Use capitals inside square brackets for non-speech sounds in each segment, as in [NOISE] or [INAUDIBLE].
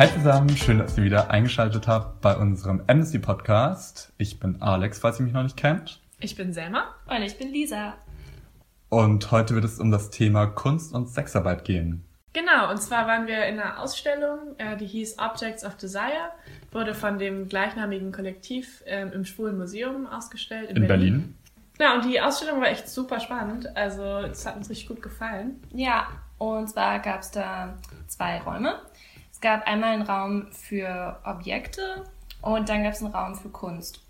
Hi zusammen, schön, dass ihr wieder eingeschaltet habt bei unserem Amnesty Podcast. Ich bin Alex, falls ihr mich noch nicht kennt. Ich bin Selma. Und ich bin Lisa. Und heute wird es um das Thema Kunst und Sexarbeit gehen. Genau, und zwar waren wir in einer Ausstellung, äh, die hieß Objects of Desire, wurde von dem gleichnamigen Kollektiv ähm, im Schwulen Museum ausgestellt in, in Berlin. Berlin. Ja, und die Ausstellung war echt super spannend. Also, es hat uns richtig gut gefallen. Ja, und zwar gab es da zwei Räume. Es gab einmal einen Raum für Objekte und dann gab es einen Raum für Kunst.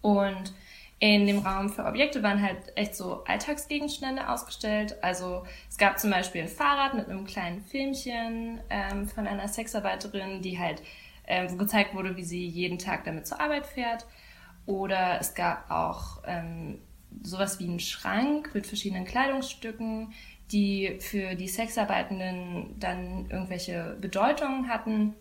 Und in dem Raum für Objekte waren halt echt so Alltagsgegenstände ausgestellt. Also es gab zum Beispiel ein Fahrrad mit einem kleinen Filmchen ähm, von einer Sexarbeiterin, die halt, ähm, wo gezeigt wurde, wie sie jeden Tag damit zur Arbeit fährt. Oder es gab auch ähm, sowas wie einen Schrank mit verschiedenen Kleidungsstücken, die für die Sexarbeitenden dann irgendwelche Bedeutungen hatten.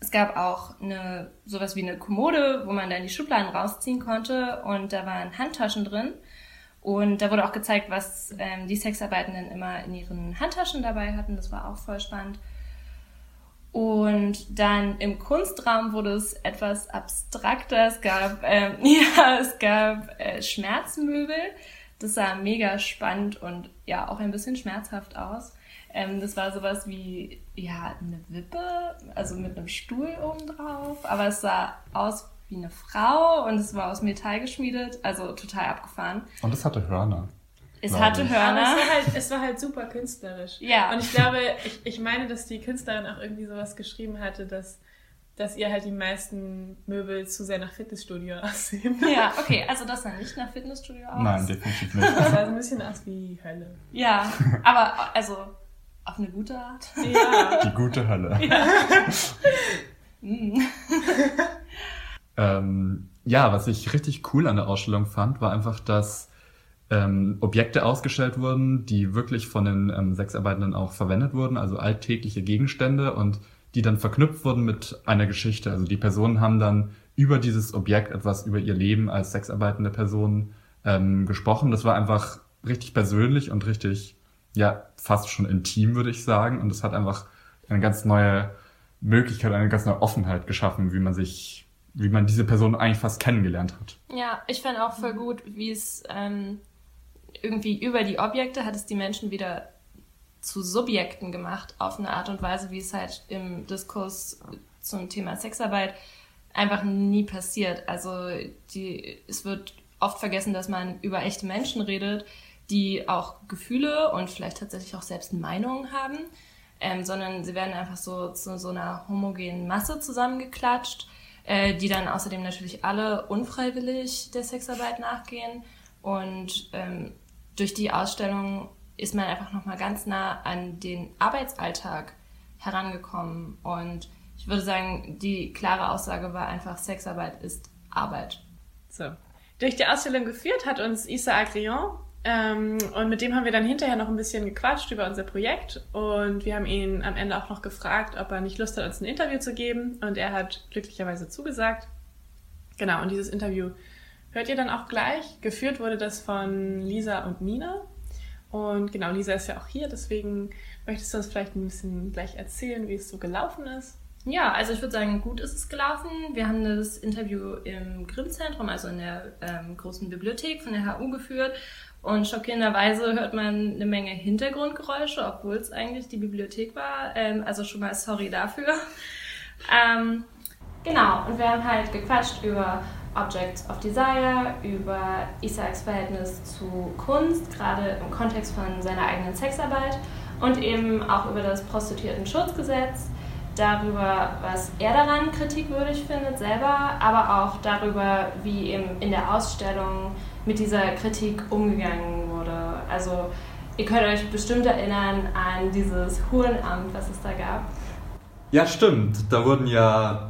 Es gab auch eine, sowas wie eine Kommode, wo man dann die Schubladen rausziehen konnte und da waren Handtaschen drin. Und da wurde auch gezeigt, was ähm, die Sexarbeitenden immer in ihren Handtaschen dabei hatten. Das war auch voll spannend. Und dann im Kunstraum wurde es etwas abstrakter. Es gab, ähm, [LAUGHS] ja, es gab äh, Schmerzmöbel. Das sah mega spannend und ja auch ein bisschen schmerzhaft aus. Ähm, das war sowas wie, ja, eine Wippe, also mit einem Stuhl oben drauf, aber es sah aus wie eine Frau und es war aus Metall geschmiedet, also total abgefahren. Und es hatte Hörner. Es hatte Hörner. Aber es war, halt, es war halt super künstlerisch. Ja. Und ich glaube, ich, ich meine, dass die Künstlerin auch irgendwie sowas geschrieben hatte, dass dass ihr halt die meisten Möbel zu sehr nach Fitnessstudio [LAUGHS] aussehen. Ja, okay, also das sah nicht nach Fitnessstudio aus. Nein, definitiv nicht. Das sah so ein bisschen aus wie Hölle. Ja, aber also auf eine gute Art. Ja. Die gute Hölle. Ja. Mm. ähm, ja, was ich richtig cool an der Ausstellung fand, war einfach, dass ähm, Objekte ausgestellt wurden, die wirklich von den ähm, Sexarbeitenden auch verwendet wurden, also alltägliche Gegenstände und die dann verknüpft wurden mit einer Geschichte. Also die Personen haben dann über dieses Objekt etwas über ihr Leben als sexarbeitende Person ähm, gesprochen. Das war einfach richtig persönlich und richtig, ja, fast schon intim, würde ich sagen. Und es hat einfach eine ganz neue Möglichkeit, eine ganz neue Offenheit geschaffen, wie man sich, wie man diese Person eigentlich fast kennengelernt hat. Ja, ich fand auch voll gut, wie es ähm, irgendwie über die Objekte hat es die Menschen wieder zu Subjekten gemacht, auf eine Art und Weise, wie es halt im Diskurs zum Thema Sexarbeit einfach nie passiert. Also die, es wird oft vergessen, dass man über echte Menschen redet, die auch Gefühle und vielleicht tatsächlich auch selbst Meinungen haben, ähm, sondern sie werden einfach so zu so einer homogenen Masse zusammengeklatscht, äh, die dann außerdem natürlich alle unfreiwillig der Sexarbeit nachgehen. Und ähm, durch die Ausstellung ist man einfach nochmal ganz nah an den Arbeitsalltag herangekommen. Und ich würde sagen, die klare Aussage war einfach, Sexarbeit ist Arbeit. So. Durch die Ausstellung geführt hat uns Issa Agrion ähm, und mit dem haben wir dann hinterher noch ein bisschen gequatscht über unser Projekt und wir haben ihn am Ende auch noch gefragt, ob er nicht Lust hat, uns ein Interview zu geben und er hat glücklicherweise zugesagt. Genau, und dieses Interview hört ihr dann auch gleich. Geführt wurde das von Lisa und Nina. Und genau, Lisa ist ja auch hier, deswegen möchtest du uns vielleicht ein bisschen gleich erzählen, wie es so gelaufen ist? Ja, also ich würde sagen, gut ist es gelaufen. Wir haben das Interview im Grimm-Zentrum, also in der ähm, großen Bibliothek von der HU geführt. Und schockierenderweise hört man eine Menge Hintergrundgeräusche, obwohl es eigentlich die Bibliothek war. Ähm, also schon mal sorry dafür. [LAUGHS] Ähm, genau, und wir haben halt gequatscht über Objects of Desire, über Isaacs Verhältnis zu Kunst, gerade im Kontext von seiner eigenen Sexarbeit und eben auch über das Prostituierten-Schutzgesetz, darüber, was er daran kritikwürdig findet selber, aber auch darüber, wie eben in der Ausstellung mit dieser Kritik umgegangen wurde. Also ihr könnt euch bestimmt erinnern an dieses Hurenamt, was es da gab. Ja, stimmt. Da wurden ja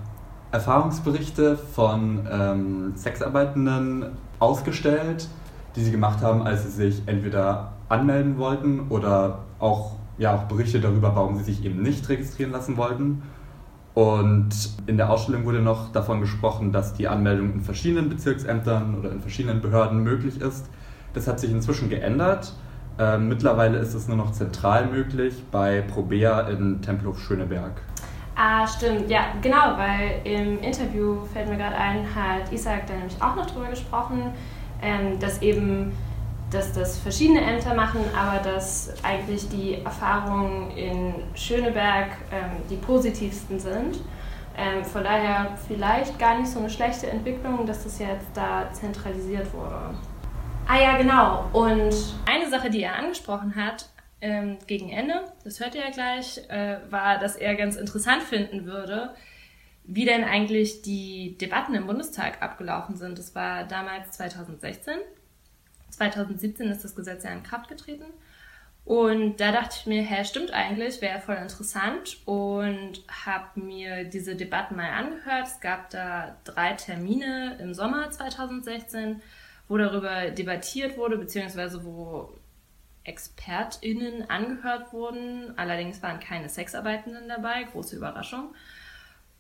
Erfahrungsberichte von ähm, Sexarbeitenden ausgestellt, die sie gemacht haben, als sie sich entweder anmelden wollten oder auch, ja, auch Berichte darüber, warum sie sich eben nicht registrieren lassen wollten. Und in der Ausstellung wurde noch davon gesprochen, dass die Anmeldung in verschiedenen Bezirksämtern oder in verschiedenen Behörden möglich ist. Das hat sich inzwischen geändert. Ähm, mittlerweile ist es nur noch zentral möglich bei Probea in Tempelhof-Schöneberg. Ah, stimmt. Ja, genau, weil im Interview fällt mir gerade ein, hat Isaac da nämlich auch noch drüber gesprochen, ähm, dass eben dass das verschiedene Ämter machen, aber dass eigentlich die Erfahrungen in Schöneberg ähm, die positivsten sind. Ähm, von daher vielleicht gar nicht so eine schlechte Entwicklung, dass das jetzt da zentralisiert wurde. Ah ja, genau. Und eine Sache, die er angesprochen hat ähm, gegen Ende, das hört ihr ja gleich, äh, war, dass er ganz interessant finden würde, wie denn eigentlich die Debatten im Bundestag abgelaufen sind. Das war damals 2016. 2017 ist das Gesetz ja in Kraft getreten. Und da dachte ich mir, hä, stimmt eigentlich, wäre voll interessant und habe mir diese Debatten mal angehört. Es gab da drei Termine im Sommer 2016, wo darüber debattiert wurde, beziehungsweise wo ExpertInnen angehört wurden. Allerdings waren keine Sexarbeitenden dabei, große Überraschung.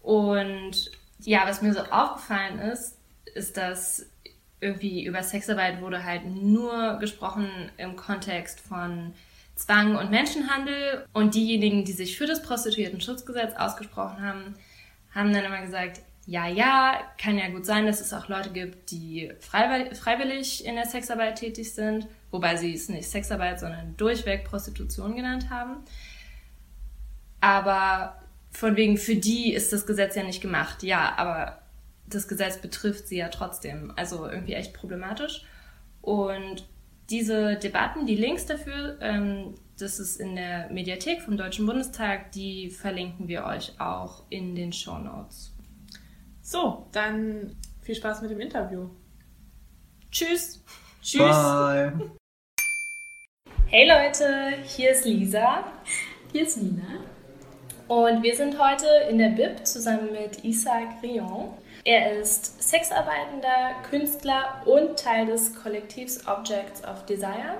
Und ja, was mir so aufgefallen ist, ist, dass irgendwie über Sexarbeit wurde halt nur gesprochen im Kontext von Zwang und Menschenhandel. Und diejenigen, die sich für das Prostituierten-Schutzgesetz ausgesprochen haben, haben dann immer gesagt, ja, ja, kann ja gut sein, dass es auch Leute gibt, die freiwillig in der Sexarbeit tätig sind, wobei sie es nicht Sexarbeit, sondern durchweg Prostitution genannt haben. Aber von wegen, für die ist das Gesetz ja nicht gemacht. Ja, aber das Gesetz betrifft sie ja trotzdem. Also irgendwie echt problematisch. Und diese Debatten, die Links dafür, ähm, das ist in der Mediathek vom Deutschen Bundestag, die verlinken wir euch auch in den Show Notes. So, dann viel Spaß mit dem Interview. Tschüss. Tschüss. Bye. Hey Leute, hier ist Lisa. Hier ist Nina. Und wir sind heute in der BIP zusammen mit Isaac Rion. Er ist Sexarbeitender, Künstler und Teil des Kollektivs Objects of Desire.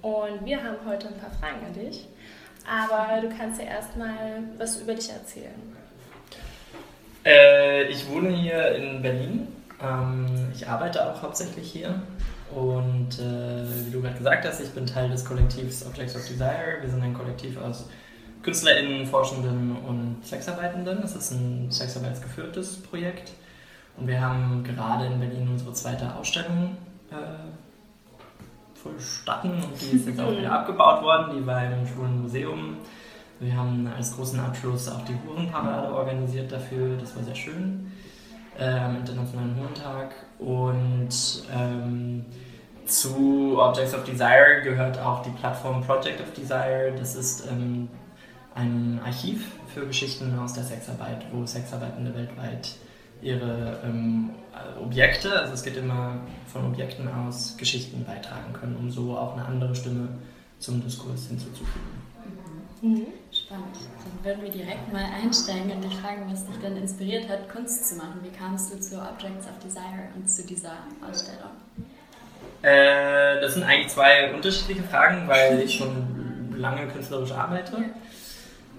Und wir haben heute ein paar Fragen an dich. Aber du kannst ja erstmal was über dich erzählen. Äh, ich wohne hier in Berlin. Ähm, ich arbeite auch hauptsächlich hier. Und äh, wie du gerade gesagt hast, ich bin Teil des Kollektivs Objects of Desire. Wir sind ein Kollektiv aus KünstlerInnen, Forschenden und Sexarbeitenden. Das ist ein sexarbeitsgeführtes Projekt. Und wir haben gerade in Berlin unsere zweite Ausstellung äh, vollstatten und die ist jetzt auch wieder [LAUGHS] abgebaut worden. Die war im Schwulen Museum. Wir haben als großen Abschluss auch die Hurenparade organisiert dafür. Das war sehr schön. Äh, am Internationalen Hurentag. Und ähm, zu Objects of Desire gehört auch die Plattform Project of Desire. Das ist ähm, ein Archiv für Geschichten aus der Sexarbeit, wo Sexarbeitende weltweit ihre ähm, Objekte, also es geht immer von Objekten aus, Geschichten beitragen können, um so auch eine andere Stimme zum Diskurs hinzuzufügen. Mhm. Spannend. Dann würden wir direkt mal einsteigen und dich fragen, was dich denn inspiriert hat, Kunst zu machen. Wie kamst du zu Objects of Desire und zu dieser Ausstellung? Äh, das sind eigentlich zwei unterschiedliche Fragen, weil ich schon lange künstlerisch arbeite. Ja.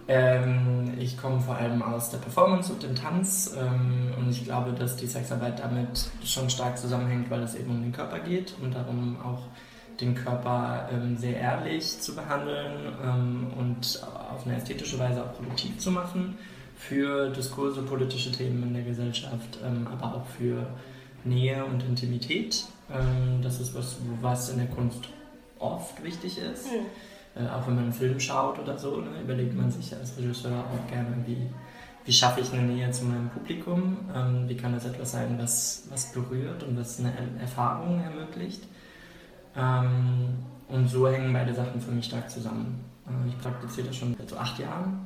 Ähm, ich komme vor allem aus der Performance und dem Tanz ähm, und ich glaube, dass die Sexarbeit damit schon stark zusammenhängt, weil es eben um den Körper geht und darum auch den Körper ähm, sehr ehrlich zu behandeln ähm, und auf eine ästhetische Weise auch produktiv zu machen für Diskurse, politische Themen in der Gesellschaft, ähm, aber auch für Nähe und Intimität. Ähm, das ist was, was in der Kunst oft wichtig ist. Mhm äh, auch wenn man einen Film schaut oder so, ne, überlegt man sich als Regisseur auch gerne, wie, wie schaffe ich eine Nähe zu meinem Publikum, ähm, wie kann das etwas sein, was, was berührt und was eine Erfahrung ermöglicht. Ähm, und so hängen beide Sachen für mich stark zusammen. Äh, ich praktiziere das schon seit so acht Jahren.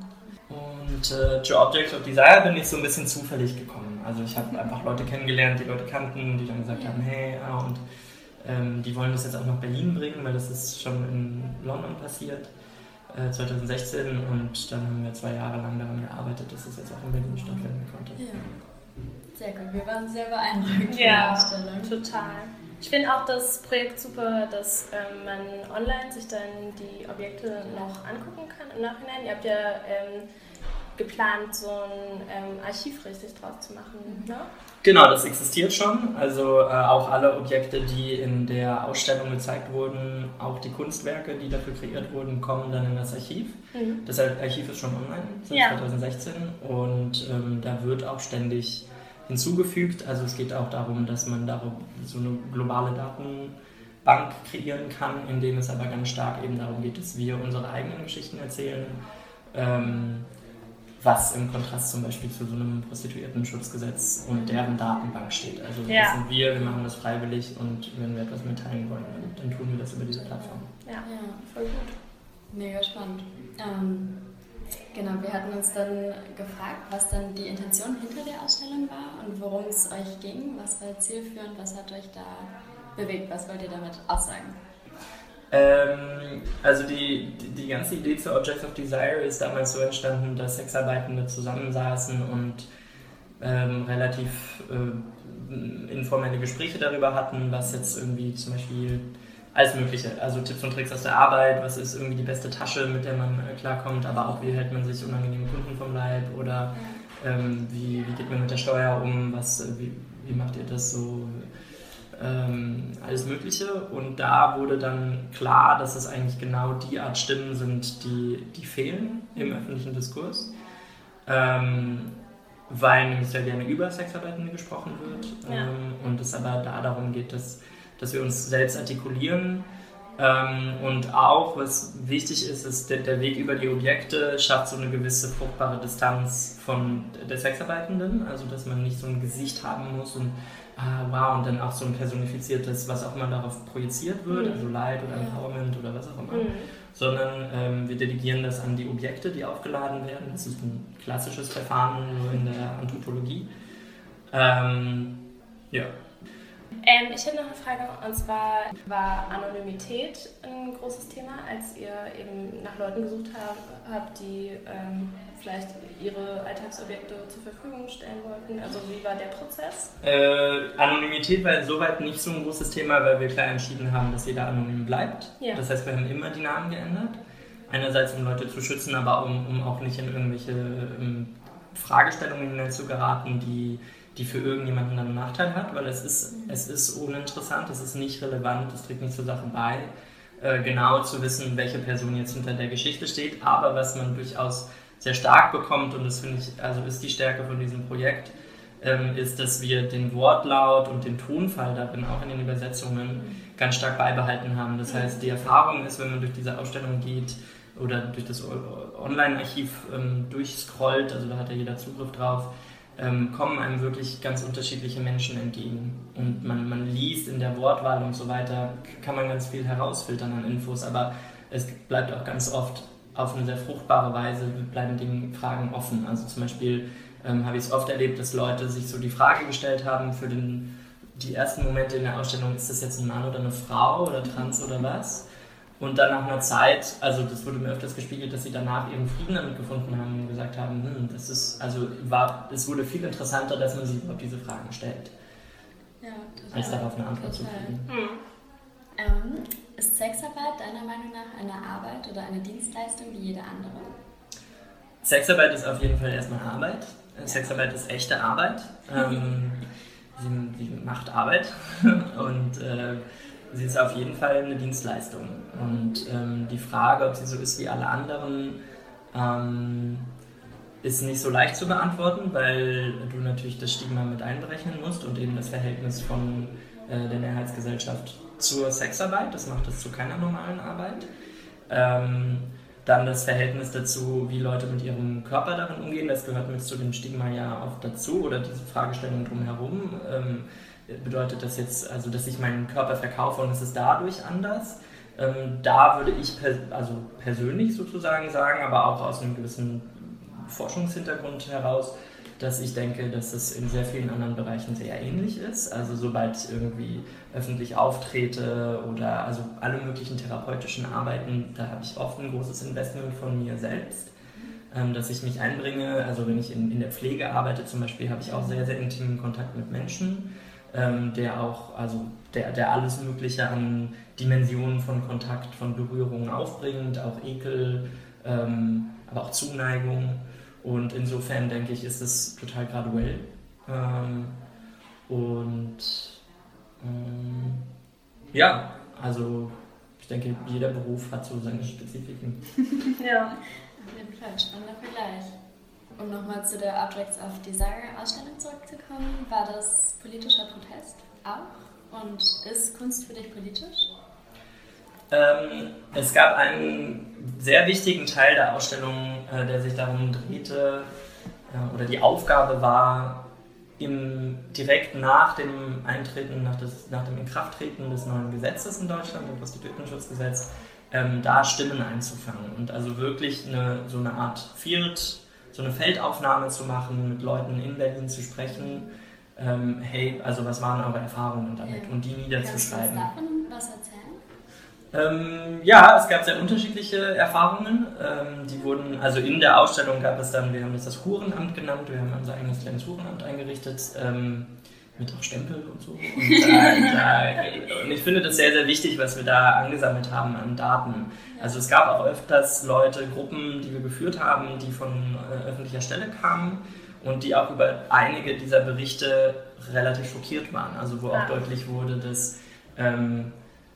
Und äh, zu Objects of Desire bin ich so ein bisschen zufällig gekommen. Also ich habe einfach Leute kennengelernt, die Leute kannten, die dann gesagt haben, hey, ja, und ähm, die wollen das jetzt auch nach Berlin bringen, weil das ist schon in London passiert, äh, 2016. Und dann haben wir zwei Jahre lang daran gearbeitet, dass es jetzt auch in Berlin stattfinden konnte. Ja. Sehr gut, wir waren sehr beeindruckt ja, von der Ausstellung. Total. Ich finde auch das Projekt super, dass ähm, man online sich dann die Objekte noch angucken kann im Nachhinein. Ihr habt ja ähm, geplant, so ein ähm, Archiv richtig draus zu machen. Ne? Genau, das existiert schon. Also äh, auch alle Objekte, die in der Ausstellung gezeigt wurden, auch die Kunstwerke, die dafür kreiert wurden, kommen dann in das Archiv. Mhm. Das Archiv ist schon online seit ja. 2016 und ähm, da wird auch ständig hinzugefügt. Also es geht auch darum, dass man darum so eine globale Datenbank kreieren kann, in dem es aber ganz stark eben darum geht, dass wir unsere eigenen Geschichten erzählen. Ähm, was im Kontrast zum Beispiel zu so einem Prostituierten-Schutzgesetz und deren Datenbank steht. Also ja. das sind wir, wir machen das freiwillig und wenn wir etwas mitteilen wollen, dann tun wir das über diese Plattform. Ja, ja voll gut. Mega spannend. Ähm, genau, wir hatten uns dann gefragt, was dann die Intention hinter der Ausstellung war und worum es euch ging, was war zielführend, was hat euch da bewegt, was wollt ihr damit aussagen? Ähm, also die, die, die, ganze Idee zu Objects of Desire ist damals so entstanden, dass Sexarbeitende zusammensaßen und ähm, relativ äh, informelle Gespräche darüber hatten, was jetzt irgendwie zum Beispiel alles Mögliche, also Tipps und Tricks aus der Arbeit, was ist irgendwie die beste Tasche, mit der man äh, klarkommt, aber auch wie hält man sich unangenehme Kunden vom Leib oder ähm, wie, wie geht man mit der Steuer um, was, äh, wie, wie macht ihr das so, ähm, alles Mögliche. Und da wurde dann klar, dass es eigentlich genau die Art Stimmen sind, die, die fehlen im öffentlichen Diskurs. Ähm, weil nämlich sehr gerne über Sexarbeitende gesprochen wird ja. ähm, und es aber da darum geht, dass, dass wir uns selbst artikulieren ähm, und auch, was wichtig ist, ist der, der, Weg über die Objekte schafft so eine gewisse fruchtbare Distanz von der Sexarbeitenden, also dass man nicht so ein Gesicht haben muss und ah, wow, und dann auch so ein personifiziertes, was auch immer darauf projiziert wird, mhm. also Light oder Empowerment oder was auch immer, mhm. sondern ähm, wir delegieren das an die Objekte, die aufgeladen werden. Das ist ein klassisches Verfahren nur in der Anthropologie. Ähm, ja. Ähm, ich hätte noch eine Frage, und zwar war Anonymität ein großes Thema, als ihr eben nach Leuten gesucht habt, die ähm, vielleicht ihre Alltagsobjekte zur Verfügung stellen wollten? Also wie war der Prozess? Äh, Anonymität war insoweit nicht so ein großes Thema, weil wir klar entschieden haben, dass jeder anonym bleibt. Ja. Das heißt, wir haben immer die Namen geändert. Einerseits, um Leute zu schützen, aber um, um auch nicht in irgendwelche um, ähm, Fragestellungen zu geraten, die, die für irgendjemanden einen Nachteil hat, weil es ist, es ist uninteressant, es ist nicht relevant, es trägt nicht zur Sache bei, äh, genau zu wissen, welche Person jetzt hinter der Geschichte steht. Aber was man durchaus sehr stark bekommt, und das finde ich, also ist die Stärke von diesem Projekt, ähm, ist, dass wir den Wortlaut und den Tonfall darin, auch in den Übersetzungen, ganz stark beibehalten haben. Das heißt, die Erfahrung ist, wenn man durch diese Ausstellung geht oder durch das Online-Archiv ähm, durchscrollt, also da hat ja jeder Zugriff drauf, ähm, kommen einem wirklich ganz unterschiedliche Menschen entgegen. Und man, man liest in der Wortwahl und so weiter, kann man ganz viel herausfiltern an Infos, aber es bleibt auch ganz oft auf eine sehr fruchtbare Weise bleiben die Fragen offen. Also zum Beispiel ähm, habe ich es oft erlebt, dass Leute sich so die Frage gestellt haben für den, die ersten Momente in der Ausstellung, ist das jetzt ein Mann oder eine Frau oder trans oder was? Und dann nach einer Zeit, also das wurde mir öfters gespiegelt, dass sie danach ihren Frieden damit gefunden haben und gesagt haben, hm, das ist, also war, es wurde viel interessanter, dass man sich überhaupt diese Fragen stellt. Ja, als darauf eine Antwort total. zu kriegen. Hm. Ähm, ist Sexarbeit deiner Meinung nach eine Arbeit oder eine Dienstleistung wie jede andere? Sexarbeit ist auf jeden Fall erstmal Arbeit. Ja. Sexarbeit ist echte Arbeit. [LAUGHS] Ähm, sie, sie, macht Arbeit [LAUGHS] und äh, sie ist auf jeden Fall eine Dienstleistung. Und ähm, die Frage, ob sie so ist wie alle anderen, ähm, ist nicht so leicht zu beantworten, weil du natürlich das Stigma mit einberechnen musst und eben das Verhältnis von äh, der Mehrheitsgesellschaft zur Sexarbeit, das macht es zu keiner normalen Arbeit. Ähm, dann das Verhältnis dazu, wie Leute mit ihrem Körper darin umgehen, das gehört mit zu dem Stigma ja oft dazu oder diese Fragestellung drumherum. Ähm, bedeutet das jetzt, also dass ich meinen Körper verkaufe und es ist dadurch anders? Ähm, da würde ich per, also persönlich sozusagen sagen, aber auch aus einem gewissen Forschungshintergrund heraus, dass ich denke, dass es in sehr vielen anderen Bereichen sehr ähnlich ist. Also sobald ich irgendwie öffentlich auftrete oder also alle möglichen therapeutischen Arbeiten, da habe ich oft ein großes Investment von mir selbst, ähm, dass ich mich einbringe. Also wenn ich in, in der Pflege arbeite zum Beispiel, habe ich auch sehr, sehr intimen Kontakt mit Menschen, ähm, der auch, also der, der alles Mögliche an Dimensionen von Kontakt, von Berührungen aufbringt, auch Ekel, ähm, aber auch Zuneigung. Und insofern denke ich, ist es total graduell. Ähm, und ähm, ja, also ich denke, jeder Beruf hat so seine Spezifiken. [LAUGHS] ja, auf jeden Fall. Spannender Vergleich. Um nochmal zu der Objects of Desire Ausstellung zurückzukommen, war das politischer Protest auch? Und ist Kunst für dich politisch? Ähm, es gab einen sehr wichtigen Teil der Ausstellung, äh, der sich darum drehte, äh, oder die Aufgabe war, im, direkt nach dem Eintreten, nach, des, nach dem Inkrafttreten des neuen Gesetzes in Deutschland, dem Prostituiertenschutzgesetz, ähm, da Stimmen einzufangen und also wirklich eine, so eine Art Field, so eine Feldaufnahme zu machen, mit Leuten in Berlin zu sprechen. Ähm, hey, also was waren eure Erfahrungen damit ja. und die niederzuschreiben. Kannst du davon was erzählen? Ähm, ja, es gab sehr unterschiedliche Erfahrungen. Ähm, die wurden, also in der Ausstellung gab es dann, wir haben das das Hurenamt genannt, wir haben unser eigenes kleines Hurenamt eingerichtet, ähm, mit auch Stempel und so. [LAUGHS] Und, äh, und, ich finde das sehr, sehr wichtig, was wir da angesammelt haben an Daten. Also es gab auch öfters Leute, Gruppen, die wir geführt haben, die von äh, öffentlicher Stelle kamen und die auch über einige dieser Berichte relativ schockiert waren. Also wo auch deutlich wurde, dass ähm,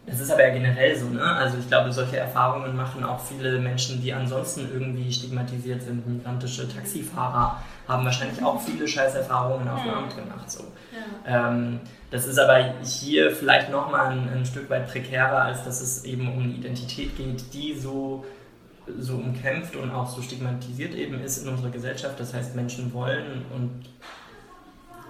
das ist aber ja generell so, ne? Also ich glaube, solche Erfahrungen machen auch viele Menschen, die ansonsten irgendwie stigmatisiert sind. Migrantische Taxifahrer haben wahrscheinlich auch viele Scheißerfahrungen auf dem Amt gemacht. So. Ja. Ähm, das ist aber hier vielleicht nochmal ein, ein Stück weit prekärer, als dass es eben um eine Identität geht, die so so umkämpft und auch so stigmatisiert eben ist in unserer Gesellschaft. Das heißt, Menschen wollen und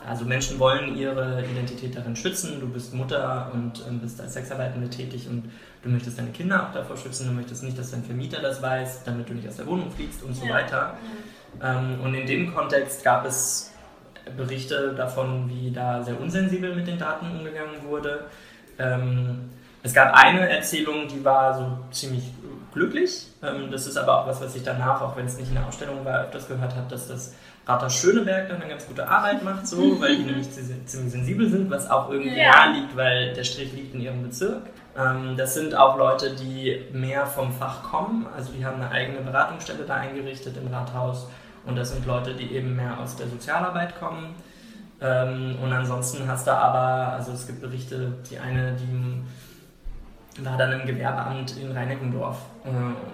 also Menschen wollen ihre Identität darin schützen. Du bist Mutter und ähm, bist als Sexarbeitende tätig und du möchtest deine Kinder auch davor schützen. Du möchtest nicht, dass dein Vermieter das weiß, damit du nicht aus der Wohnung fliegst und so ja. weiter. Ähm, und in dem Kontext gab es Berichte davon, wie da sehr unsensibel mit den Daten umgegangen wurde. Ähm, es gab eine Erzählung, die war so ziemlich glücklich. Ähm, das ist aber auch was, was ich danach, auch wenn es nicht in der Ausstellung war, öfters gehört habe, dass das Rata Schöneberg dann eine ganz gute Arbeit macht, so, [LAUGHS] weil die nämlich ziemlich sensibel sind, was auch irgendwie ja. nahe liegt, weil der Strich liegt in ihrem Bezirk. Ähm, das sind auch Leute, die mehr vom Fach kommen, also die haben eine eigene Beratungsstelle da eingerichtet im Rathaus und das sind Leute, die eben mehr aus der Sozialarbeit kommen. Ähm, und ansonsten hast du aber, also es gibt Berichte, die eine, die war dann im Gewerbeamt in Reinickendorf, äh,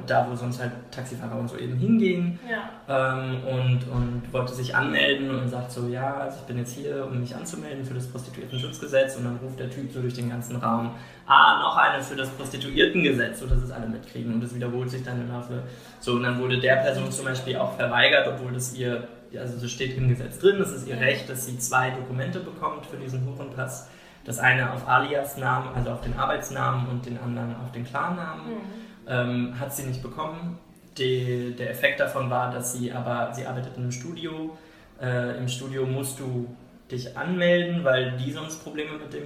da wo sonst halt Taxifahrer und so eben hingehen ja. ähm, und, und wollte sich anmelden und sagt so, ja, also ich bin jetzt hier, um mich anzumelden für das Prostituiertenschutzgesetz und dann ruft der Typ so durch den ganzen Raum, ah, noch eine für das Prostituiertengesetz, sodass es alle mitkriegen und das wiederholt sich dann im Laufe. So, und dann wurde der Person zum Beispiel auch verweigert, obwohl das ihr, also das steht im Gesetz drin, es ist ihr Recht, dass sie zwei Dokumente bekommt für diesen Hurenpass das eine auf Alias-Namen, also auf den Arbeitsnamen und den anderen auf den Klarnamen. Mhm. Ähm, hat sie nicht bekommen. Die, der Effekt davon war, dass sie aber, sie arbeitet in einem Studio. Äh, Im Studio musst du dich anmelden, weil die sonst Probleme mit dem,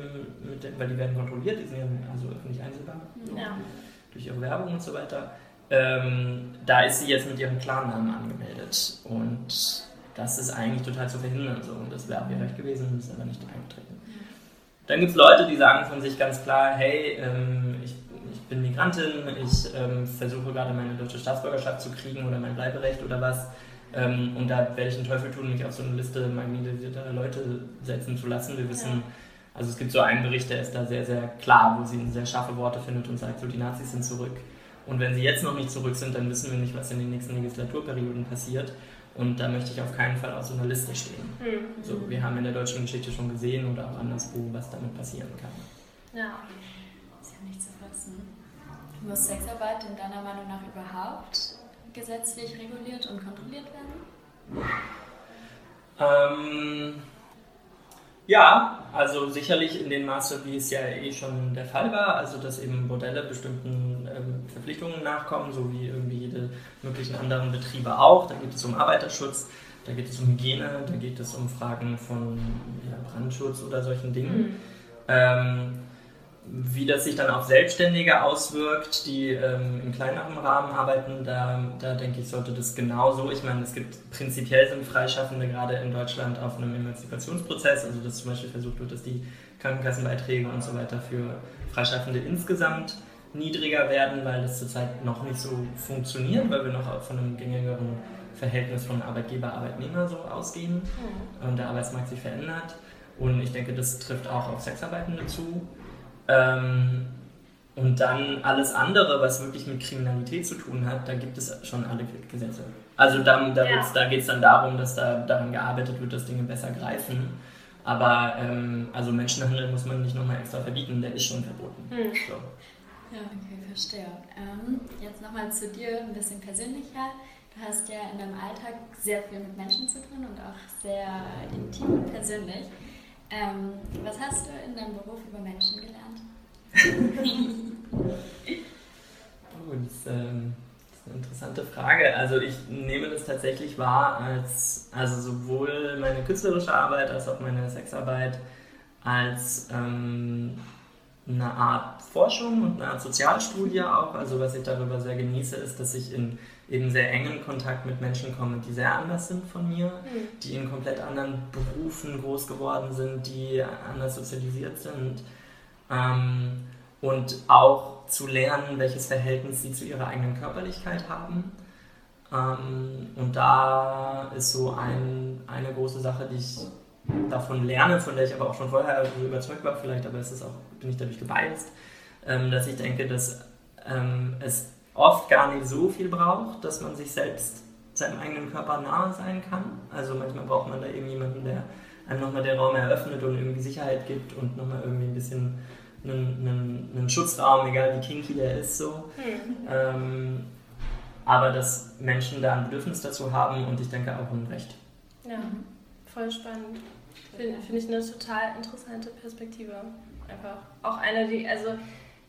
mit dem weil die werden kontrolliert, die sind ja also öffentlich einsehbar ja. durch ihre Werbung und so weiter. Ähm, da ist sie jetzt mit ihrem Klarnamen angemeldet und das ist eigentlich total zu verhindern. So. Und das wäre auch ihr Recht gewesen, ist aber nicht eingetreten. Dann gibt es Leute, die sagen von sich ganz klar, hey, ähm, ich, ich, bin Migrantin, ich ähm, versuche gerade meine deutsche Staatsbürgerschaft zu kriegen oder mein Bleiberecht oder was. Ähm, und da werde ich den Teufel tun, mich auf so eine Liste marginalisierter Leute setzen zu lassen. Wir wissen, ja. also es gibt so einen Bericht, der ist da sehr, sehr klar, wo sie sehr scharfe Worte findet und sagt, so die Nazis sind zurück. Und wenn sie jetzt noch nicht zurück sind, dann wissen wir nicht, was in den nächsten Legislaturperioden passiert. Und da möchte ich auf keinen Fall auf so einer Liste stehen. Mhm. So, wir haben in der deutschen Geschichte schon gesehen oder auch anderswo, was damit passieren kann. Ja, ist ja nicht zu fassen. Muss Sexarbeit in deiner Meinung nach überhaupt gesetzlich reguliert und kontrolliert werden? Ähm, ja, also sicherlich in dem Maße, wie es ja eh schon der Fall war, also dass eben Bordelle bestimmten Verpflichtungen nachkommen, so wie irgendwie jede möglichen anderen Betriebe auch. Da geht es um Arbeiterschutz, da geht es um Hygiene, da geht es um Fragen von ja, Brandschutz oder solchen Dingen. Mhm. Ähm, wie das sich dann auf Selbstständige auswirkt, die ähm, im kleineren Rahmen arbeiten, da, da denke ich, sollte das genauso. Ich meine, es gibt prinzipiell sind Freischaffende gerade in Deutschland auf einem Emanzipationsprozess, also dass zum Beispiel versucht wird, dass die Krankenkassenbeiträge und so weiter für Freischaffende insgesamt niedriger werden, weil das zurzeit noch nicht so funktioniert, weil wir noch von einem gängigeren Verhältnis von Arbeitgeber-Arbeitnehmer so ausgehen Mhm. und der Arbeitsmarkt sich verändert. Und ich denke, das trifft auch auf Sexarbeitende zu. Ähm, und dann alles andere, was wirklich mit Kriminalität zu tun hat, da gibt es schon alle Gesetze. Also da, da, Ja. da geht es dann darum, dass da daran gearbeitet wird, dass Dinge besser greifen. Aber ähm, also Menschenhandel muss man nicht nochmal extra verbieten, der ist schon verboten. Hm. So. Ja, okay, verstehe. Ähm, jetzt nochmal zu dir ein bisschen persönlicher. Du hast ja in deinem Alltag sehr viel mit Menschen zu tun und auch sehr intim und persönlich. Ähm, was hast du in deinem Beruf über Menschen gelernt? Oh, das, ist, ähm, das ist eine interessante Frage. Also ich nehme das tatsächlich wahr als, also sowohl meine künstlerische Arbeit als auch meine Sexarbeit als ähm, eine Art Forschung und eine Art Sozialstudie auch. Also was ich darüber sehr genieße, ist, dass ich in eben sehr engen Kontakt mit Menschen komme, die sehr anders sind von mir, Hm. die in komplett anderen Berufen groß geworden sind, die anders sozialisiert sind. Ähm, und auch zu lernen, welches Verhältnis sie zu ihrer eigenen Körperlichkeit haben. Ähm, und da ist so ein, eine große Sache, die ich davon lerne, von der ich aber auch schon vorher so überzeugt war, vielleicht, aber es ist auch, bin ich dadurch gebiased, ähm, dass ich denke, dass ähm, es oft gar nicht so viel braucht, dass man sich selbst seinem eigenen Körper nahe sein kann. Also manchmal braucht man da eben jemanden, der einem nochmal den Raum eröffnet und irgendwie Sicherheit gibt und nochmal irgendwie ein bisschen einen, einen, einen Schutzraum, egal wie kinky der ist, so. Hm. Ähm, aber dass Menschen da ein Bedürfnis dazu haben und ich denke auch ein Recht. Ja, voll spannend. Finde find ich eine total interessante Perspektive. Einfach auch eine, die, also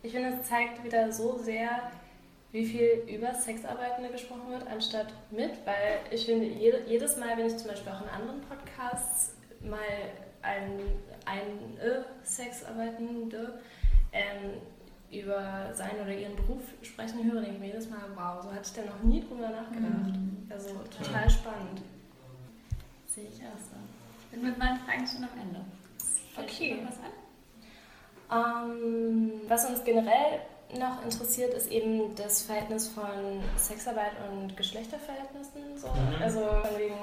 ich finde, es zeigt wieder so sehr, wie viel über Sexarbeitende gesprochen wird, anstatt mit, weil ich finde, jede, jedes Mal, wenn ich zum Beispiel auch in anderen Podcasts mal ein, ein äh, Sexarbeitende ähm, über seinen oder ihren Beruf sprechen höre, denke ich mir jedes Mal, wow, so hatte ich da noch nie drüber nachgedacht. Also total spannend. Sehe ich. Ich bin mit meinen Fragen schon am Ende. Okay. noch was an? Ähm, was uns generell noch interessiert, ist eben das Verhältnis von Sexarbeit und Geschlechterverhältnissen. So. Mhm. Also von wegen,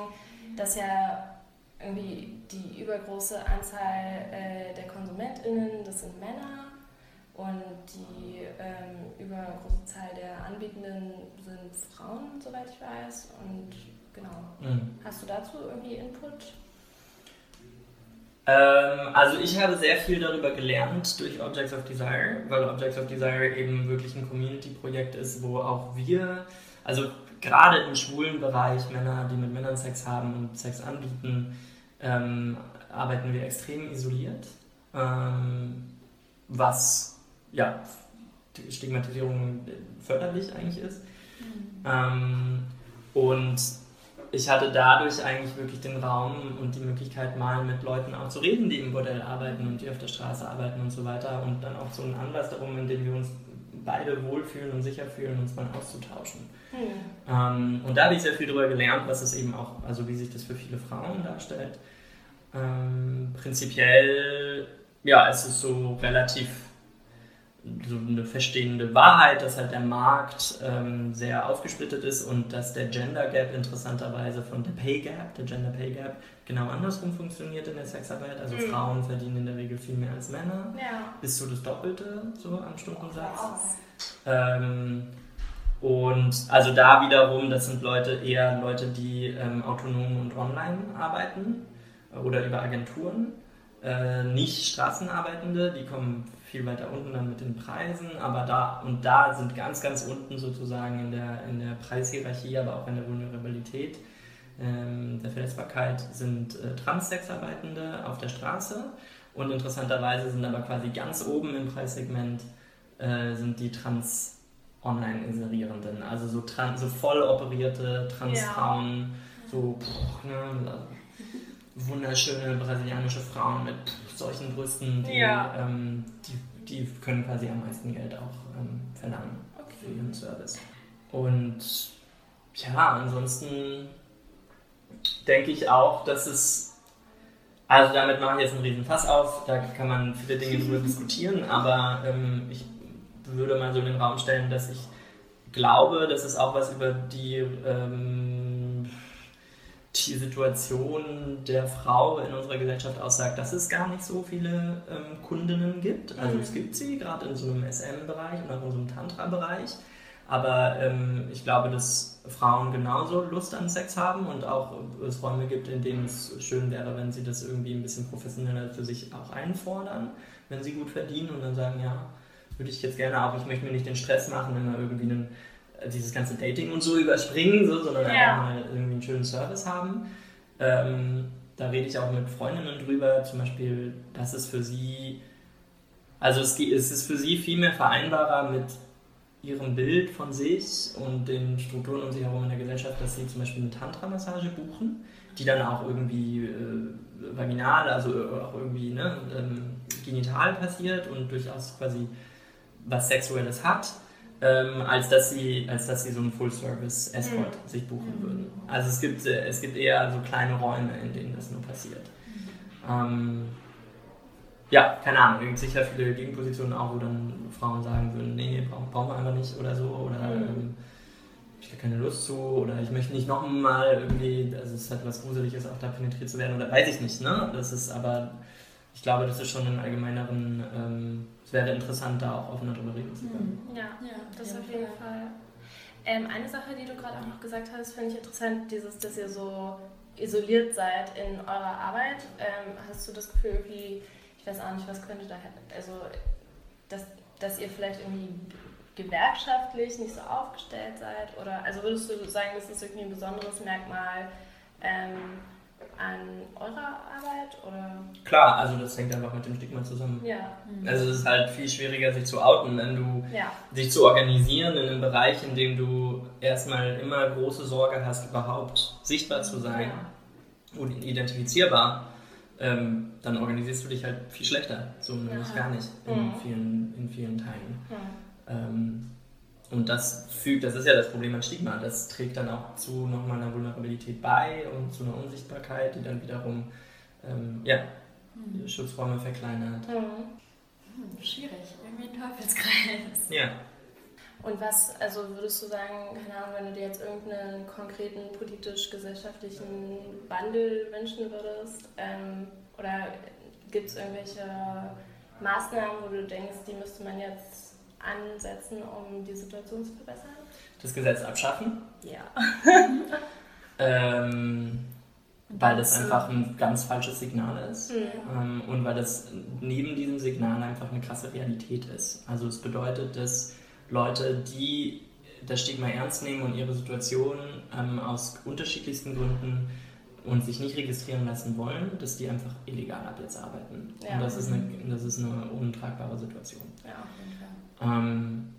dass ja irgendwie die übergroße Anzahl äh, der KonsumentInnen, das sind Männer und die ähm, übergroße Zahl der Anbietenden sind Frauen, soweit ich weiß. Und genau. Mhm. Hast du dazu irgendwie Input? Ähm, also ich habe sehr viel darüber gelernt durch Objects of Desire, weil Objects of Desire eben wirklich ein Community-Projekt ist, wo auch wir, also gerade im schwulen Bereich, Männer, die mit Männern Sex haben und Sex anbieten, ähm, arbeiten wir extrem isoliert, ähm, was ja die Stigmatisierung förderlich eigentlich ist. Ähm, und ich hatte dadurch eigentlich wirklich den Raum und die Möglichkeit, mal mit Leuten auch zu reden, die im Bordell arbeiten und die auf der Straße arbeiten und so weiter. Und dann auch so einen Anlass darum, in dem wir uns beide wohlfühlen und sicher fühlen, uns mal auszutauschen. Hm. Ähm, und da habe ich sehr viel darüber gelernt, was es eben auch, also wie sich das für viele Frauen darstellt. Ähm, prinzipiell, ja, es ist so relativ so eine verstehende Wahrheit, dass halt der Markt ähm, sehr aufgesplittet ist und dass der Gender Gap interessanterweise von der Pay Gap, der Gender Pay Gap, genau andersrum funktioniert in der Sexarbeit. Also Mhm. Frauen verdienen in der Regel viel mehr als Männer, Ja. bis zu das Doppelte so am Stundensatz. Ähm, und also da wiederum, das sind Leute eher Leute, die ähm, autonom und online arbeiten äh, oder über Agenturen. Äh, nicht Straßenarbeitende, die kommen viel weiter unten dann mit den Preisen, aber da und da sind ganz, ganz unten sozusagen in der, in der Preishierarchie, aber auch in der Vulnerabilität ähm, der Verletzbarkeit sind äh, Transsexarbeitende auf der Straße und interessanterweise sind aber quasi ganz oben im Preissegment äh, sind die Trans Online-Inserierenden, also so, trans, so voll operierte Transfrauen, so pff, ne, wunderschöne brasilianische Frauen mit solchen Brüsten, die, Ja. ähm, die, die können quasi am meisten Geld auch ähm, verlangen für Okay. ihren Service. Und ja, ansonsten denke ich auch, dass es, also damit mache ich jetzt einen riesen Fass auf, da kann man viele Dinge drüber [LAUGHS] diskutieren, aber ähm, ich würde mal so in den Raum stellen, dass ich glaube, dass es auch was über die ähm, die Situation der Frau in unserer Gesellschaft aussagt, dass es gar nicht so viele ähm, Kundinnen gibt. Also Mhm. es gibt sie, gerade in so einem SM-Bereich und auch in so einem Tantra-Bereich. Aber ähm, ich glaube, dass Frauen genauso Lust an Sex haben und auch es Räume gibt, in denen es schön wäre, wenn sie das irgendwie ein bisschen professioneller für sich auch einfordern, wenn sie gut verdienen und dann sagen, ja, würde ich jetzt gerne auch, ich möchte mir nicht den Stress machen, immer irgendwie einen, äh, dieses ganze Dating und so überspringen, so, sondern Ja. einfach mal irgendwie einen schönen Service haben. Ähm, da rede ich auch mit Freundinnen drüber, zum Beispiel, dass es für sie, also es, es ist für sie viel mehr vereinbarer mit ihrem Bild von sich und den Strukturen um sich herum in der Gesellschaft, dass sie zum Beispiel eine Tantra-Massage buchen, die dann auch irgendwie äh, vaginal, also äh, auch irgendwie ne, ähm, genital passiert und durchaus quasi was Sexuelles hat, ähm, als, dass sie, als dass sie so einen Full-Service-Escort sich buchen würden. Also es gibt, äh, es gibt eher so kleine Räume, in denen das nur passiert. Ähm, ja, keine Ahnung, es gibt sicher viele Gegenpositionen auch, wo dann Frauen sagen würden, nee, brauchen, brauchen wir einfach nicht oder so, oder Mhm. ähm, ich habe keine Lust zu, oder ich möchte nicht nochmal irgendwie, also es ist halt was Gruseliges, auch da penetriert zu werden, oder weiß ich nicht, ne? Das ist aber, ich glaube, das ist schon ein allgemeineren, ähm, es wäre interessant, da auch offener drüber reden zu können. Ja, Ja, das auf jeden Fall. Ähm, eine Sache, die du gerade auch noch gesagt hast, finde ich interessant, dieses, dass ihr so isoliert seid in eurer Arbeit. Ähm, hast du das Gefühl, irgendwie, ich weiß auch nicht, was könnte da, also, dass, dass ihr vielleicht irgendwie gewerkschaftlich nicht so aufgestellt seid? Oder, also würdest du sagen, das ist irgendwie ein besonderes Merkmal ähm, an eurer Arbeit? Oder? Klar, also das hängt einfach mit dem Stigma zusammen. Ja, Also es ist halt viel schwieriger, sich zu outen, wenn du ja, sich zu organisieren in einem Bereich, in dem du erstmal immer große Sorge hast, überhaupt sichtbar zu sein und identifizierbar, ähm, dann organisierst du dich halt viel schlechter, so nämlich Ja. gar nicht in, Mhm. vielen, in vielen Teilen. ja. Ähm, und das fügt, das ist ja das Problem an Stigma, das trägt dann auch zu nochmal einer Vulnerabilität bei und zu einer Unsichtbarkeit, die dann wiederum ähm, ja, Schutzräume verkleinert. Mhm. Hm, schwierig, irgendwie ein Teufelskreis. Ja. Und was, also würdest du sagen, keine Ahnung, wenn du dir jetzt irgendeinen konkreten politisch-gesellschaftlichen Wandel wünschen würdest, ähm, oder gibt es irgendwelche Maßnahmen, wo du denkst, die müsste man jetzt ansetzen, um die Situation zu verbessern? Das Gesetz abschaffen, Ja. [LAUGHS] ähm, weil das einfach ein ganz falsches Signal ist. Mhm. Ähm, und weil das neben diesem Signal einfach eine krasse Realität ist. Also es bedeutet, dass Leute, die das Stigma ernst nehmen und ihre Situation ähm, aus unterschiedlichsten Gründen und sich nicht registrieren lassen wollen, dass die einfach illegal ab jetzt arbeiten. Ja. Und das ist, eine, das ist eine untragbare Situation. Ja, auf jeden Fall. Ähm,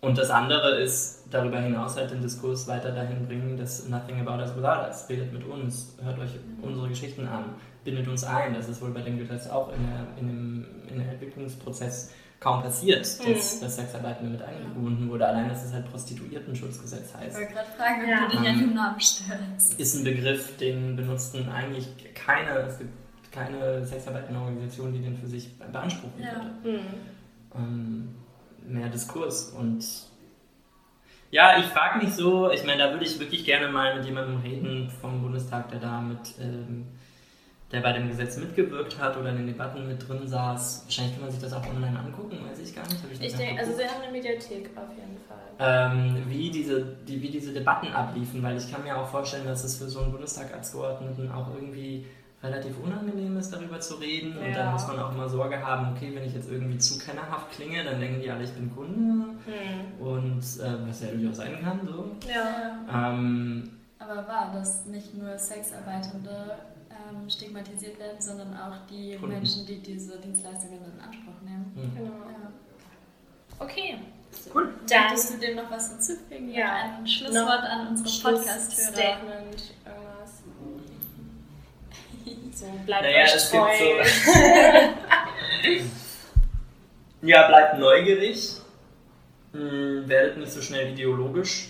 und das andere ist darüber hinaus halt den Diskurs weiter dahin bringen, dass nothing about us without us, redet mit uns, hört euch unsere Geschichten an, bindet uns ein. Das ist wohl bei dem Gesetz auch in der, in dem, in der Entwicklungsprozess kaum passiert, dass, Mhm. dass Sexarbeitende mit eingebunden wurde. Allein, dass es halt Prostituiertenschutzgesetz Ich heißt, wollte gerade fragen, ob Ja. du dich an den Namen stellst. ist ein Begriff, den benutzten eigentlich keine, es gibt keine sexarbeitende Organisation, die den für sich beanspruchen Ja. würde. Mhm. ähm, mehr Diskurs. Und ja, ich frage mich so, ich meine, da würde ich wirklich gerne mal mit jemandem reden vom Bundestag, der da mit, ähm, der bei dem Gesetz mitgewirkt hat oder in den Debatten mit drin saß. Wahrscheinlich kann man sich das auch online angucken, weiß ich gar nicht. Ich Ich denke, also sie haben eine Mediathek auf jeden Fall. ähm, wie, diese, die, wie diese Debatten abliefen, weil ich kann mir auch vorstellen, dass es für so einen Bundestagsabgeordneten auch irgendwie relativ unangenehm ist, darüber zu reden. Und Ja. dann muss man auch immer Sorge haben, okay, wenn ich jetzt irgendwie zu kennerhaft klinge, dann denken die alle, ich bin Kunde. Mhm. Und äh, was ja durchaus sein kann, so. Ja. Ähm, Aber war, dass nicht nur Sexarbeitende ähm, stigmatisiert werden, sondern auch die Kunden. Menschen, die diese Dienstleistungen in Anspruch nehmen. hm. Genau. Ja. Okay. Cool. Dann Möchtest du dem noch was hinzufügen? Ja. Ein Schlusswort Noch an unsere Podcast-Hörer. Statement, irgendwas. So, bleibt Naja, euch es treu. gibt [LAUGHS] ja, bleibt neugierig. Mh, werdet nicht so schnell ideologisch.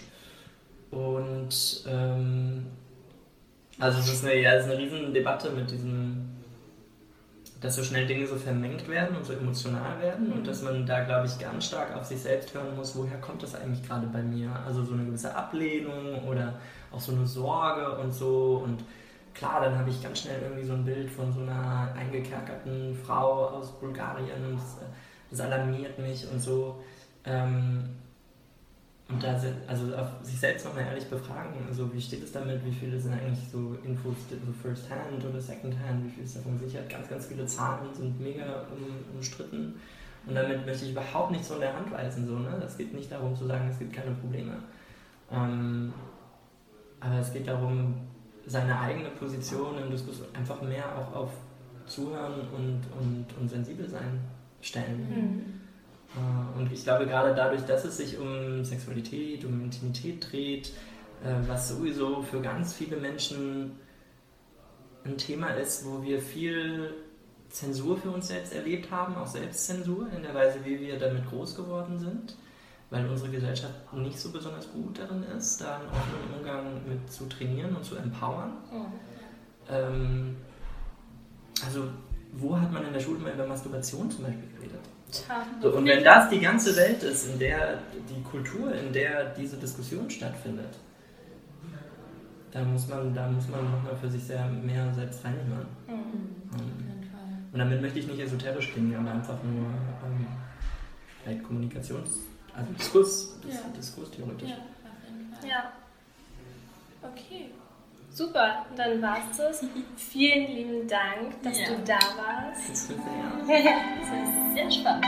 Und ähm, also es ist eine, ja, es ist eine riesen Debatte mit diesem dass so schnell Dinge so vermengt werden und so emotional werden und Mhm. dass man da, glaube ich, ganz stark auf sich selbst hören muss, woher kommt das eigentlich gerade bei mir? Also so eine gewisse Ablehnung oder auch so eine Sorge und so und klar, dann habe ich ganz schnell irgendwie so ein Bild von so einer eingekerkerten Frau aus Bulgarien und das, das alarmiert mich und so. Ähm, und da se- also sich selbst nochmal ehrlich befragen, also wie steht es damit, wie viele sind eigentlich so Infos so First Hand oder Second Hand, wie viel ist davon gesichert, ganz, ganz viele Zahlen sind mega um, umstritten und damit möchte ich überhaupt nicht so in der Hand weisen, so, ne? es geht nicht darum zu sagen, es gibt keine Probleme, ähm, aber es geht darum, seine eigene Position im Diskurs einfach mehr auch auf Zuhören und, und, und sensibel sein stellen. Mhm. Äh, Und ich glaube, gerade dadurch, dass es sich um Sexualität, um Intimität dreht, äh, was sowieso für ganz viele Menschen ein Thema ist, wo wir viel Zensur für uns selbst erlebt haben, auch Selbstzensur in der Weise, wie wir damit groß geworden sind, weil unsere Gesellschaft nicht so besonders gut darin ist, da einen offenen Umgang mit zu trainieren und zu empowern. Ähm, also, wo hat man in der Schule mal über Masturbation zum Beispiel geredet? Tja, So, und wenn das die ganze Welt ist, in der die Kultur, in der diese Diskussion stattfindet, dann muss man, da muss man nochmal für sich sehr mehr selbst reinhören. Mhm. Jeden Fall. Und damit möchte ich nicht esoterisch klingen, aber einfach nur ähm, vielleicht Kommunikations-, also Diskurs, dis Ja. Diskurstheoretisch. Ja, auf jeden Fall. Ja. Okay. Super, dann war's das. [LAUGHS] Vielen lieben Dank, dass Ja. du da warst. Das [LAUGHS] ist sehr spannend.